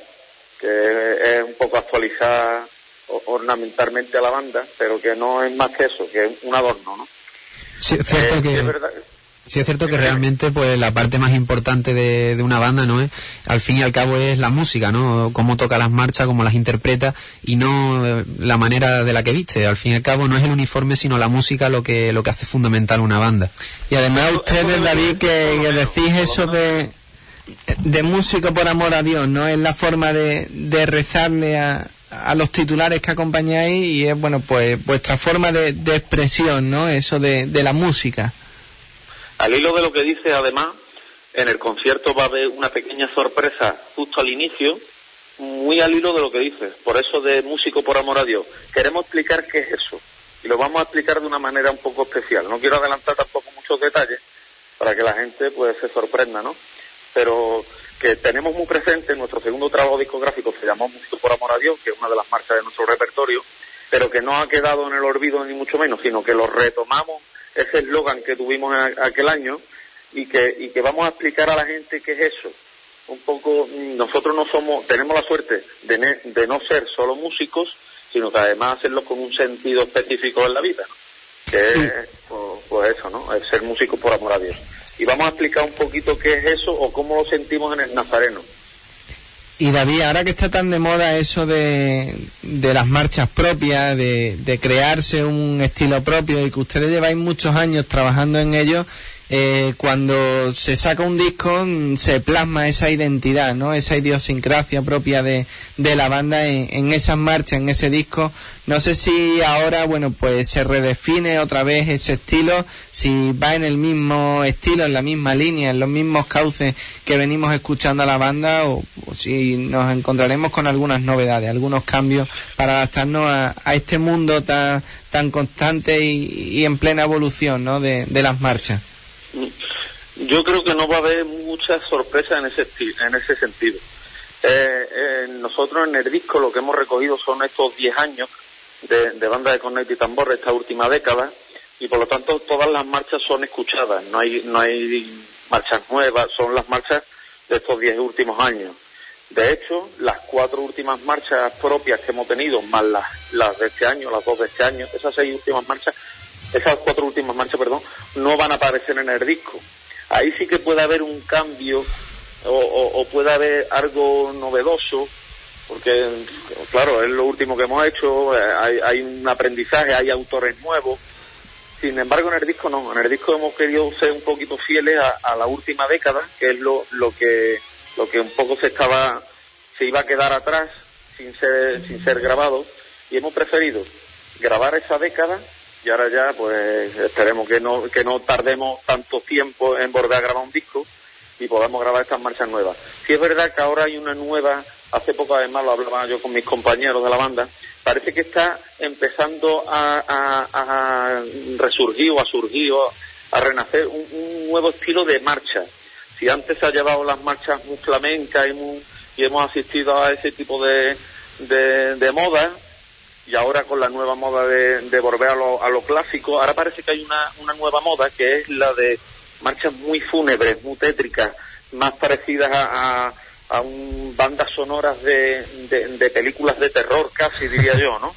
que es un poco actualizar ornamentalmente a la banda, pero que no es más que eso, que es un adorno, ¿no? Sí, es cierto Eh, que... sí es verdad, Sí es cierto que realmente pues la parte más importante de, de, una banda, ¿no es? Al fin y al cabo es la música, ¿no? Cómo toca las marchas, cómo las interpreta y no eh, la manera de la que viste. Al fin y al cabo no es el uniforme, sino la música lo que lo que hace fundamental una banda. Y además ustedes, David, que, que decís eso de de músico por amor a Dios, ¿no? Es la forma de, de rezarle a, a los titulares que acompañáis y es, bueno, pues vuestra forma de, de expresión, ¿no? Eso de, de la música. Al hilo de lo que dice, además, en el concierto va a haber una pequeña sorpresa justo al inicio, muy al hilo de lo que dice. Por eso de músico por amor a Dios. Queremos explicar qué es eso. Y lo vamos a explicar de una manera un poco especial. No quiero adelantar tampoco muchos detalles para que la gente pues se sorprenda, ¿no? Pero que tenemos muy presente nuestro segundo trabajo discográfico se llamó Músico por amor a Dios, que es una de las marchas de nuestro repertorio, pero que no ha quedado en el olvido ni mucho menos, sino que lo retomamos ese eslogan que tuvimos en aquel año y que, y que vamos a explicar a la gente qué es eso. Un poco, nosotros no somos, tenemos la suerte de, ne, de no ser solo músicos, sino que además hacerlo con un sentido específico en la vida, ¿no? que es pues, pues, eso, ¿no? Es ser músico por amor a Dios. Y vamos a explicar un poquito qué es eso o cómo lo sentimos en el Nazareno. Y David, ahora que está tan de moda eso de, de las marchas propias, de, de, crearse un estilo propio y que ustedes lleváis muchos años trabajando en ello, eh, cuando se saca un disco se plasma esa identidad, ¿no? Esa idiosincrasia propia de, de la banda en, esas marchas, en ese disco. No sé si ahora, bueno, pues se redefine otra vez ese estilo, si va en el mismo estilo, en la misma línea, en los mismos cauces que venimos escuchando a la banda o, si nos encontraremos con algunas novedades, algunos cambios para adaptarnos a, a este mundo tan, tan constante y, en plena evolución, ¿no? De las marchas. Yo creo que no va a haber muchas sorpresas en ese, en ese sentido. Eh, eh, nosotros en el disco lo que hemos recogido son estos 10 años de, de banda de cornet y tambor, esta última década, y por lo tanto todas las marchas son escuchadas, no hay, no hay marchas nuevas, son las marchas de estos 10 últimos años. De hecho, las cuatro últimas marchas propias que hemos tenido, más las, las de este año, las dos de este año, esas seis últimas marchas, esas cuatro últimas marchas, perdón, no van a aparecer en el disco. Ahí sí que puede haber un cambio o, o, puede haber algo novedoso, porque, claro, es lo último que hemos hecho, hay, hay un aprendizaje, hay autores nuevos. Sin embargo, en el disco no, en el disco hemos querido ser un poquito fieles a, a la última década, que es lo, lo que lo que un poco se estaba se iba a quedar atrás sin ser sin ser grabado y hemos preferido grabar esa década y ahora ya pues esperemos que no que no tardemos tanto tiempo en volver a grabar un disco y podamos grabar estas marchas nuevas. Si es verdad que ahora hay una nueva, hace poco además lo hablaba yo con mis compañeros de la banda, parece que está empezando a, resurgir o a surgir o a renacer un, un nuevo estilo de marcha si antes se ha llevado las marchas muy flamencas y, muy, y hemos asistido a ese tipo de, de, de moda, y ahora con la nueva moda de, volver a lo, a lo, clásico, ahora parece que hay una, una nueva moda que es la de marchas muy fúnebres, muy tétricas, más parecidas a, a, un, bandas sonoras de, de, películas de terror casi diría yo, ¿no?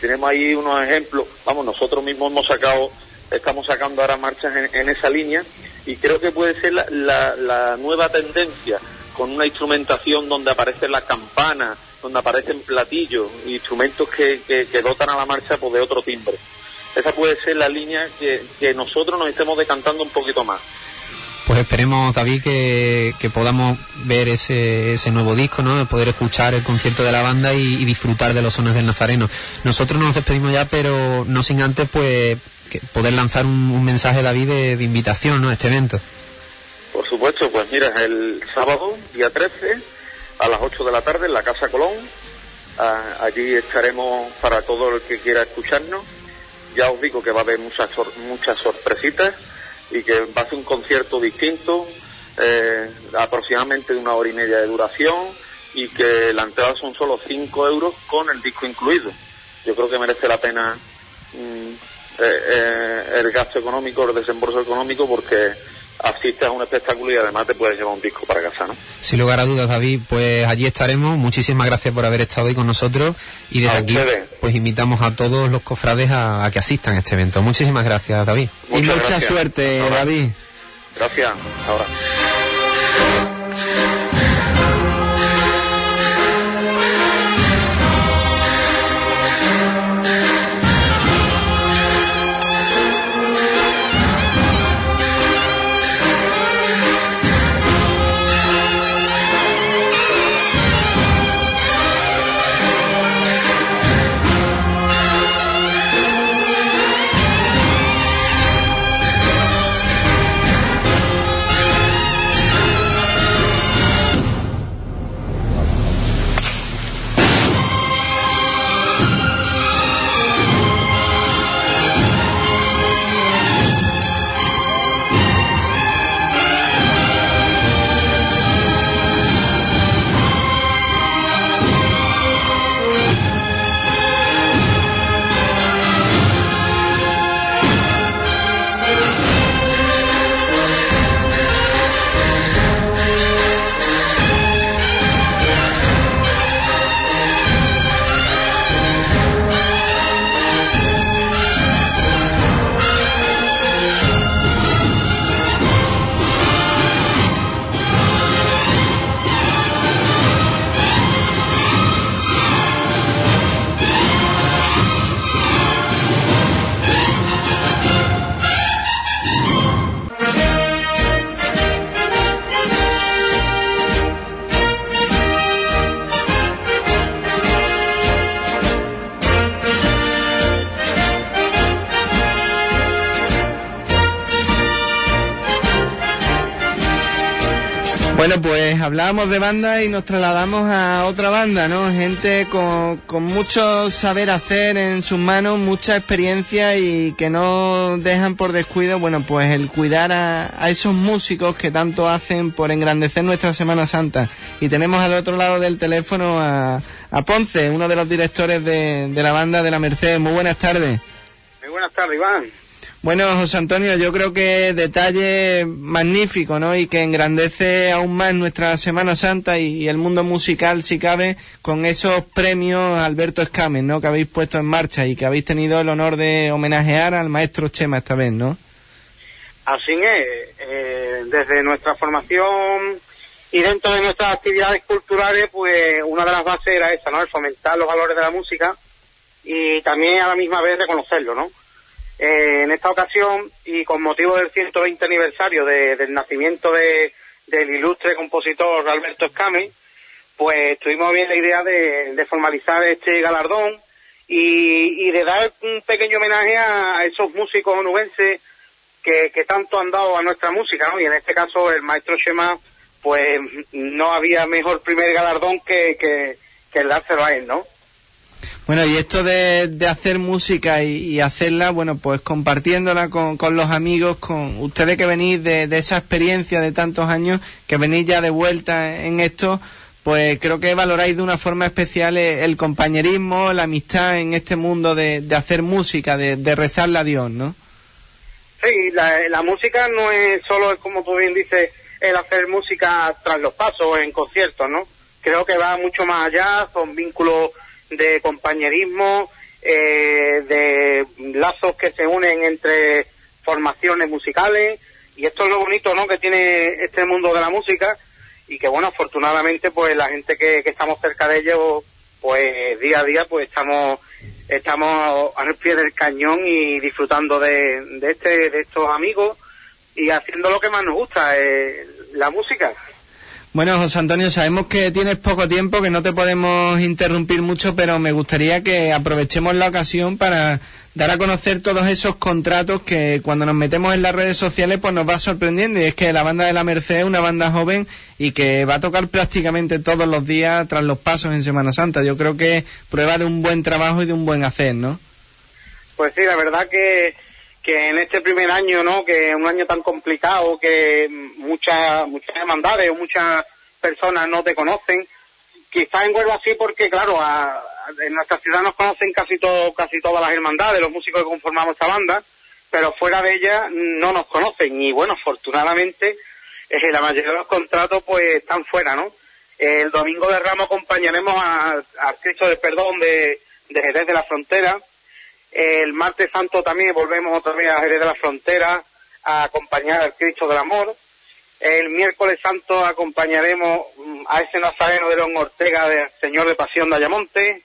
Tenemos ahí unos ejemplos, vamos, nosotros mismos hemos sacado, estamos sacando ahora marchas en, en esa línea y creo que puede ser la, la, la, nueva tendencia con una instrumentación donde aparecen las campanas, donde aparecen platillos, instrumentos que, que, que, dotan a la marcha pues, de otro timbre. Esa puede ser la línea que, que nosotros nos estemos decantando un poquito más. Pues esperemos, David, que, que podamos ver ese, ese, nuevo disco, ¿no? Poder escuchar el concierto de la banda y, y disfrutar de los sones del Nazareno. Nosotros nos despedimos ya, pero no sin antes, pues, que poder lanzar un, un mensaje, David, de, de, invitación ¿no? a este evento. Por supuesto, pues mira, el sábado, día 13, a las 8 de la tarde, en la Casa Colón. Uh, allí estaremos para todo el que quiera escucharnos. Ya os digo que va a haber muchas, sor muchas sorpresitas y que va a ser un concierto distinto, eh, aproximadamente de una hora y media de duración y que la entrada son solo 5 euros con el disco incluido. Yo creo que merece la pena mmm, eh, eh, el gasto económico, el desembolso económico, porque asistes a un espectáculo y además te puedes llevar un disco para casa, ¿no? Sin lugar a dudas, David, pues allí estaremos. Muchísimas gracias por haber estado hoy con nosotros y desde a aquí ustedes. pues invitamos a todos los cofrades a, a, que asistan a este evento. Muchísimas gracias, David. Muchas y mucha gracias. suerte, David. Gracias. Ahora. Hablábamos de banda y nos trasladamos a otra banda, ¿no? Gente con, con mucho saber hacer en sus manos, mucha experiencia y que no dejan por descuido, bueno, pues el cuidar a, a esos músicos que tanto hacen por engrandecer nuestra Semana Santa. Y tenemos al otro lado del teléfono a, a Ponce, uno de los directores de, de la banda de la Merced. Muy buenas tardes. Muy buenas tardes, Iván. Bueno, José Antonio, yo creo que detalle magnífico, ¿no? Y que engrandece aún más nuestra Semana Santa y, el mundo musical, si cabe, con esos premios Alberto Escamen, ¿no? Que habéis puesto en marcha y que habéis tenido el honor de homenajear al maestro Chema esta vez, ¿no? Así es. Eh, desde nuestra formación y dentro de nuestras actividades culturales, pues una de las bases era esa, ¿no? El fomentar los valores de la música y también a la misma vez reconocerlo, ¿no? Eh, en esta ocasión y con motivo del 120 aniversario de, del nacimiento de, del ilustre compositor Alberto Escame, pues tuvimos bien la idea de, de formalizar este galardón y, y, de dar un pequeño homenaje a esos músicos onubenses que, que, tanto han dado a nuestra música, ¿no? Y en este caso el maestro Shema, pues no había mejor primer galardón que, que, que el dárselo a él, ¿no? Bueno, y esto de, de hacer música y, hacerla, bueno, pues compartiéndola con, con, los amigos, con ustedes que venís de, de, esa experiencia de tantos años, que venís ya de vuelta en esto, pues creo que valoráis de una forma especial el, compañerismo, la amistad en este mundo de, de hacer música, de, de, rezarle a Dios, ¿no? Sí, la, la música no es solo, como tú bien dices, el hacer música tras los pasos en conciertos, ¿no? Creo que va mucho más allá, son vínculos de compañerismo, eh, de lazos que se unen entre formaciones musicales y esto es lo bonito ¿no? que tiene este mundo de la música y que bueno afortunadamente pues la gente que, que estamos cerca de ellos pues día a día pues estamos estamos al pie del cañón y disfrutando de, de este de estos amigos y haciendo lo que más nos gusta eh, la música bueno, José Antonio, sabemos que tienes poco tiempo, que no te podemos interrumpir mucho, pero me gustaría que aprovechemos la ocasión para dar a conocer todos esos contratos que cuando nos metemos en las redes sociales pues nos va sorprendiendo. Y es que la banda de la Merced es una banda joven y que va a tocar prácticamente todos los días tras los pasos en Semana Santa. Yo creo que prueba de un buen trabajo y de un buen hacer, ¿no? Pues sí, la verdad que que en este primer año, ¿no? Que es un año tan complicado, que muchas muchas hermandades o muchas personas no te conocen. Quizás en Huelva así porque, claro, a, en nuestra ciudad nos conocen casi todo, casi todas las hermandades, los músicos que conformamos esta banda, pero fuera de ella no nos conocen. Y bueno, afortunadamente, eh, la mayoría de los contratos pues están fuera, ¿no? El domingo de Ramos acompañaremos a, a Cristo del Perdón de, de Jerez de la Frontera, el martes santo también volvemos otra vez a Jerez de la Frontera, a acompañar al Cristo del Amor. El miércoles santo acompañaremos mm, a ese nazareno de León Ortega del Señor de Pasión de Ayamonte.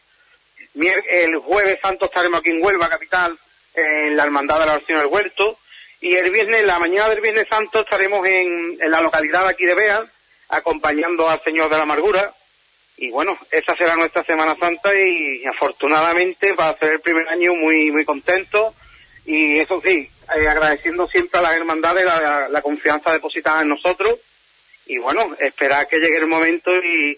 El jueves santo estaremos aquí en Huelva, capital, en la Hermandad de la Oración del Huerto. Y el viernes, la mañana del viernes santo, estaremos en, la localidad aquí de Bea, acompañando al Señor de la Amargura. Y bueno, esa será nuestra Semana Santa y afortunadamente va a ser el primer año muy, muy contento. Y eso sí, eh, agradeciendo siempre a las hermandades la, confianza depositada en nosotros. Y bueno, esperar que llegue el momento y,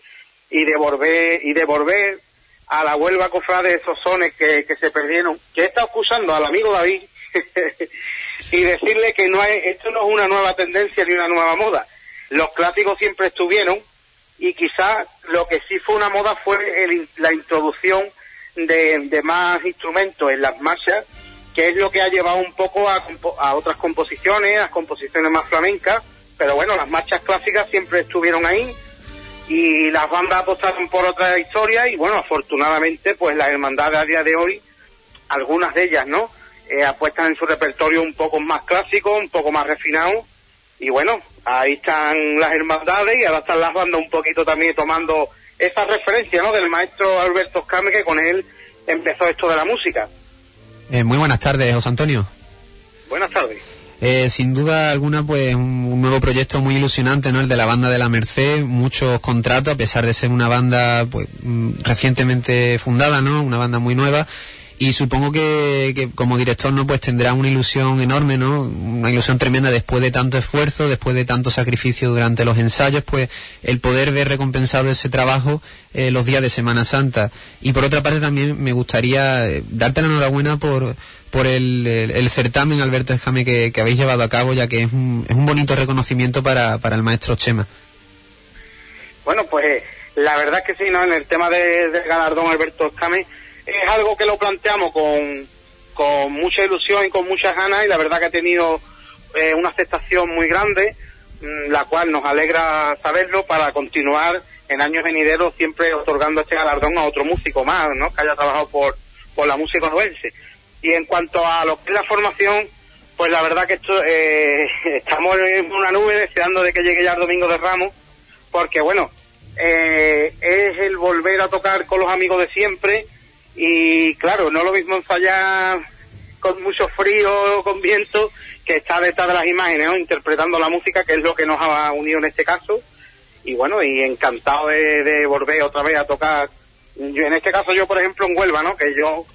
y devolver, y devolver a la Huelva cofrade esos sones que, que se perdieron. Que he estado escuchando al amigo David [LAUGHS] y decirle que no hay, esto no es una nueva tendencia ni una nueva moda. Los clásicos siempre estuvieron y quizás lo que sí fue una moda fue la introducción de, más instrumentos en las marchas, que es lo que ha llevado un poco a otras composiciones, a composiciones más flamencas, pero bueno, las marchas clásicas siempre estuvieron ahí y las bandas apostaron por otra historia y bueno, afortunadamente pues las hermandades a día de hoy, algunas de ellas, ¿no? Eh, apuestan en su repertorio un poco más clásico, un poco más refinado y bueno, ahí están las hermandades y ahora están las bandas un poquito también tomando esa referencia, ¿no? Del maestro Alberto Escame que con él empezó esto de la música. Eh, muy buenas tardes, José Antonio. Buenas tardes. Eh, sin duda alguna, pues un, un nuevo proyecto muy ilusionante, ¿no? El de la banda de la Merced, muchos contratos, a pesar de ser una banda, pues, mm, recientemente fundada, ¿no? Una banda muy nueva. Y supongo que, que como director, ¿no? Pues tendrá una ilusión enorme, ¿no? Una ilusión tremenda después de tanto esfuerzo, después de tanto sacrificio durante los ensayos, pues el poder ver recompensado ese trabajo eh, los días de Semana Santa. Y por otra parte también me gustaría eh, darte la enhorabuena por, por el, el- certamen, Alberto Escame, que, que habéis llevado a cabo, ya que es un, es un bonito reconocimiento para, para el maestro Chema. Bueno, pues la verdad que sí, ¿no? En el tema de- del galardón Alberto Escame es algo que lo planteamos con, con mucha ilusión y con muchas ganas y la verdad que ha tenido eh, una aceptación muy grande, mm, la cual nos alegra saberlo para continuar en años venideros siempre otorgando este galardón a otro músico más, ¿no? Que haya trabajado por, por la música onubense. Y en cuanto a lo que es la formación, pues la verdad que esto, eh, [LAUGHS] estamos en una nube deseando de que llegue ya el Domingo de Ramos, porque bueno, eh, es el volver a tocar con los amigos de siempre y claro, no lo mismo ensayar con mucho frío, con viento, que estar detrás de las imágenes, interpretando la música, que es lo que nos ha unido en este caso. Y bueno, y encantado de, de volver otra vez a tocar. Yo, en este caso yo, por ejemplo, en Huelva, ¿no? Que yo,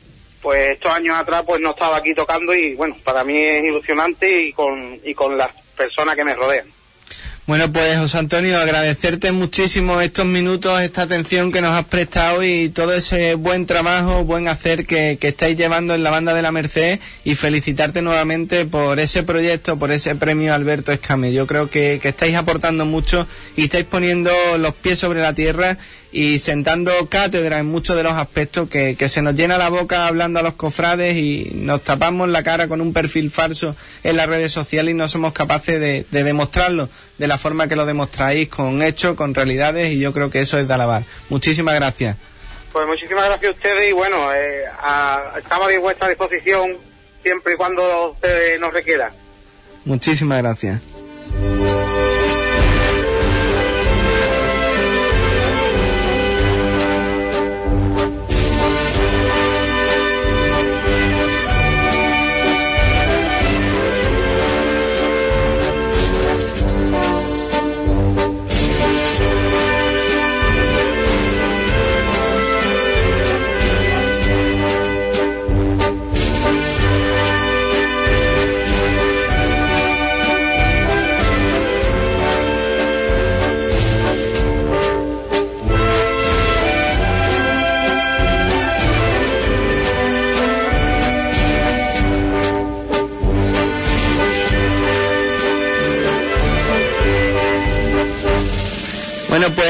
pues estos años atrás, pues no estaba aquí tocando y bueno, para mí es ilusionante y con, y con las personas que me rodean. Bueno, pues José Antonio, agradecerte muchísimo estos minutos, esta atención que nos has prestado y todo ese buen trabajo, buen hacer que, que estáis llevando en la banda de la Merced y felicitarte nuevamente por ese proyecto, por ese premio Alberto Escame. Yo creo que, que estáis aportando mucho y estáis poniendo los pies sobre la tierra y sentando cátedra en muchos de los aspectos que, que se nos llena la boca hablando a los cofrades y nos tapamos la cara con un perfil falso en las redes sociales y no somos capaces de, de demostrarlo de la forma que lo demostráis, con hechos, con realidades y yo creo que eso es de alabar. Muchísimas gracias. Pues muchísimas gracias a ustedes y bueno, eh, a- estamos a vuestra disposición siempre y cuando ustedes nos requieran. Muchísimas gracias.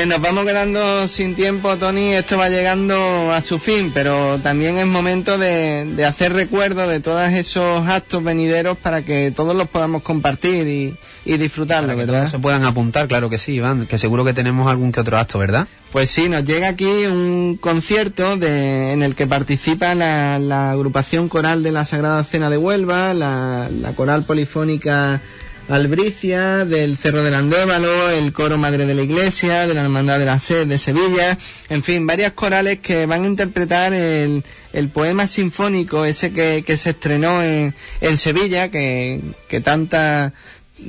Nos vamos quedando sin tiempo, Tony. Esto va llegando a su fin, pero también es momento de, de hacer recuerdo de todos esos actos venideros para que todos los podamos compartir y, y disfrutarlo, Para que ¿verdad? todos se puedan apuntar, claro que sí, Iván, que seguro que tenemos algún que otro acto, ¿verdad? Pues sí, nos llega aquí un concierto de, en el que participa la, la agrupación coral de la Sagrada Cena de Huelva, la, la coral polifónica Albricia, del Cerro del Andévalo, el coro Madre de la Iglesia, de la Hermandad de la Sed de Sevilla, en fin, varias corales que van a interpretar el, el poema sinfónico, ese que, que se estrenó en, en Sevilla, que, que tanta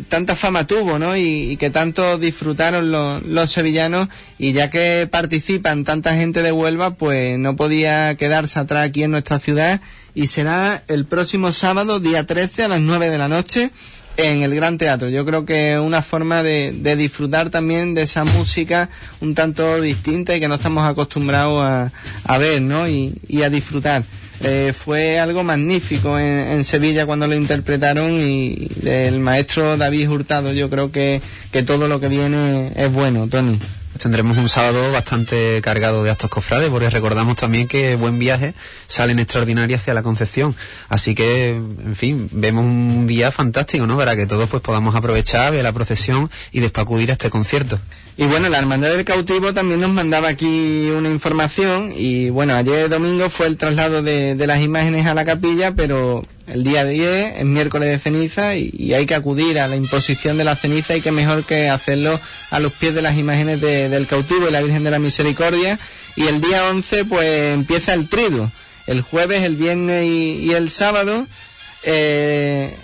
tanta fama tuvo, ¿no? Y, que tanto disfrutaron los, los sevillanos y ya que participan tanta gente de Huelva, pues no podía quedarse atrás aquí en nuestra ciudad y será el próximo sábado, día 13 a las 9 de la noche en el Gran Teatro. Yo creo que es una forma de, de disfrutar también de esa música un tanto distinta y que no estamos acostumbrados a, a ver, ¿no? Y, y a disfrutar. Eh, fue algo magnífico en, en Sevilla cuando lo interpretaron y el maestro David Hurtado yo creo que, que todo lo que viene es bueno, Tony. Tendremos un sábado bastante cargado de actos cofrades, porque recordamos también que Buen Viaje sale en extraordinaria hacia la Concepción. Así que, en fin, vemos un día fantástico, ¿no? Para que todos pues podamos aprovechar, ver la procesión y después acudir a este concierto. Y bueno, la Hermandad del Cautivo también nos mandaba aquí una información y bueno, ayer domingo fue el traslado de, de las imágenes a la capilla, pero el día 10 es miércoles de ceniza y, hay que acudir a la imposición de la ceniza y que mejor que hacerlo a los pies de las imágenes de- del cautivo y la Virgen de la Misericordia. Y el día 11 pues empieza el trido. El jueves, el viernes y, y el sábado. eh,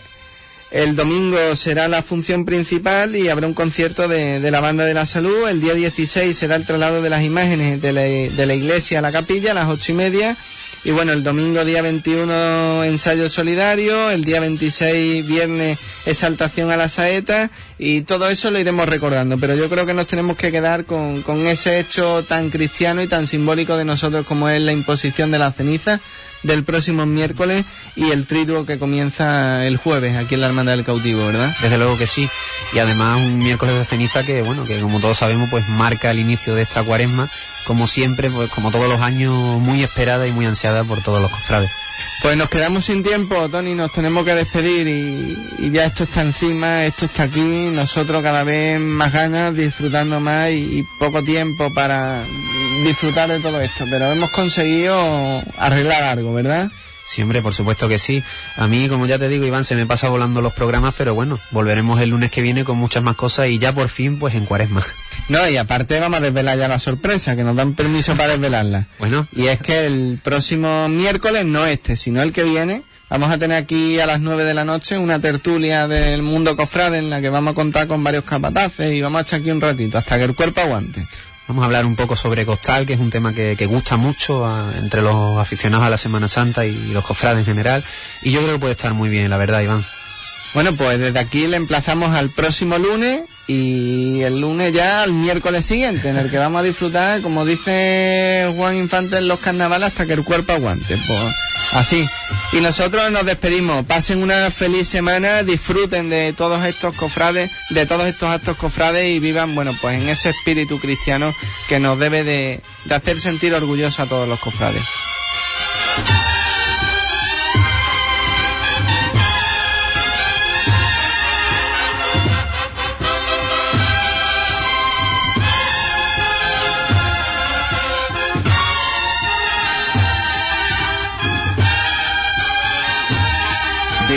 el domingo será la función principal y habrá un concierto de, la Banda de la Salud. El día 16 será el traslado de las imágenes de la, de la iglesia a la capilla a las ocho y media. Y bueno, el domingo día 21 ensayo solidario, el día 26 viernes exaltación a la saeta y todo eso lo iremos recordando. Pero yo creo que nos tenemos que quedar con, con ese hecho tan cristiano y tan simbólico de nosotros como es la imposición de la ceniza del próximo miércoles y el triduo que comienza el jueves aquí en la Hermandad del Cautivo, ¿verdad? Desde luego que sí. Y además un miércoles de ceniza que, bueno, que como todos sabemos, pues marca el inicio de esta cuaresma, como siempre, pues como todos los años, muy esperada y muy ansiada por todos los cofrades. Pues nos quedamos sin tiempo, Tony, nos tenemos que despedir y, ya esto está encima, esto está aquí, nosotros cada vez más ganas, disfrutando más y, y poco tiempo para disfrutar de todo esto, pero hemos conseguido arreglar algo, ¿verdad? Sí, hombre, por supuesto que sí. A mí, como ya te digo, Iván, se me pasa volando los programas, pero bueno, volveremos el lunes que viene con muchas más cosas y ya por fin, pues en cuaresma. No, y aparte vamos a desvelar ya la sorpresa, que nos dan permiso para desvelarla. Bueno, Y es que el próximo miércoles, no este, sino el que viene, vamos a tener aquí a las 9 de la noche una tertulia del mundo cofrade en la que vamos a contar con varios capataces y vamos a echar aquí un ratito, hasta que el cuerpo aguante. vamos a hablar un poco sobre costal, que es un tema que, que gusta mucho a- entre los aficionados a la Semana Santa y los cofrades en general. Y yo creo que puede estar muy bien, la verdad, Iván. Bueno, pues desde aquí le emplazamos al próximo lunes y el lunes ya al miércoles siguiente, en el que vamos a disfrutar, como dice Juan Infante en los carnavales, hasta que el cuerpo aguante. Pues así. Y nosotros nos despedimos. Pasen una feliz semana, disfruten de todos estos cofrades, de todos estos actos cofrades y vivan, bueno, pues en ese espíritu cristiano que nos debe de, de hacer sentir orgullosos a todos los cofrades.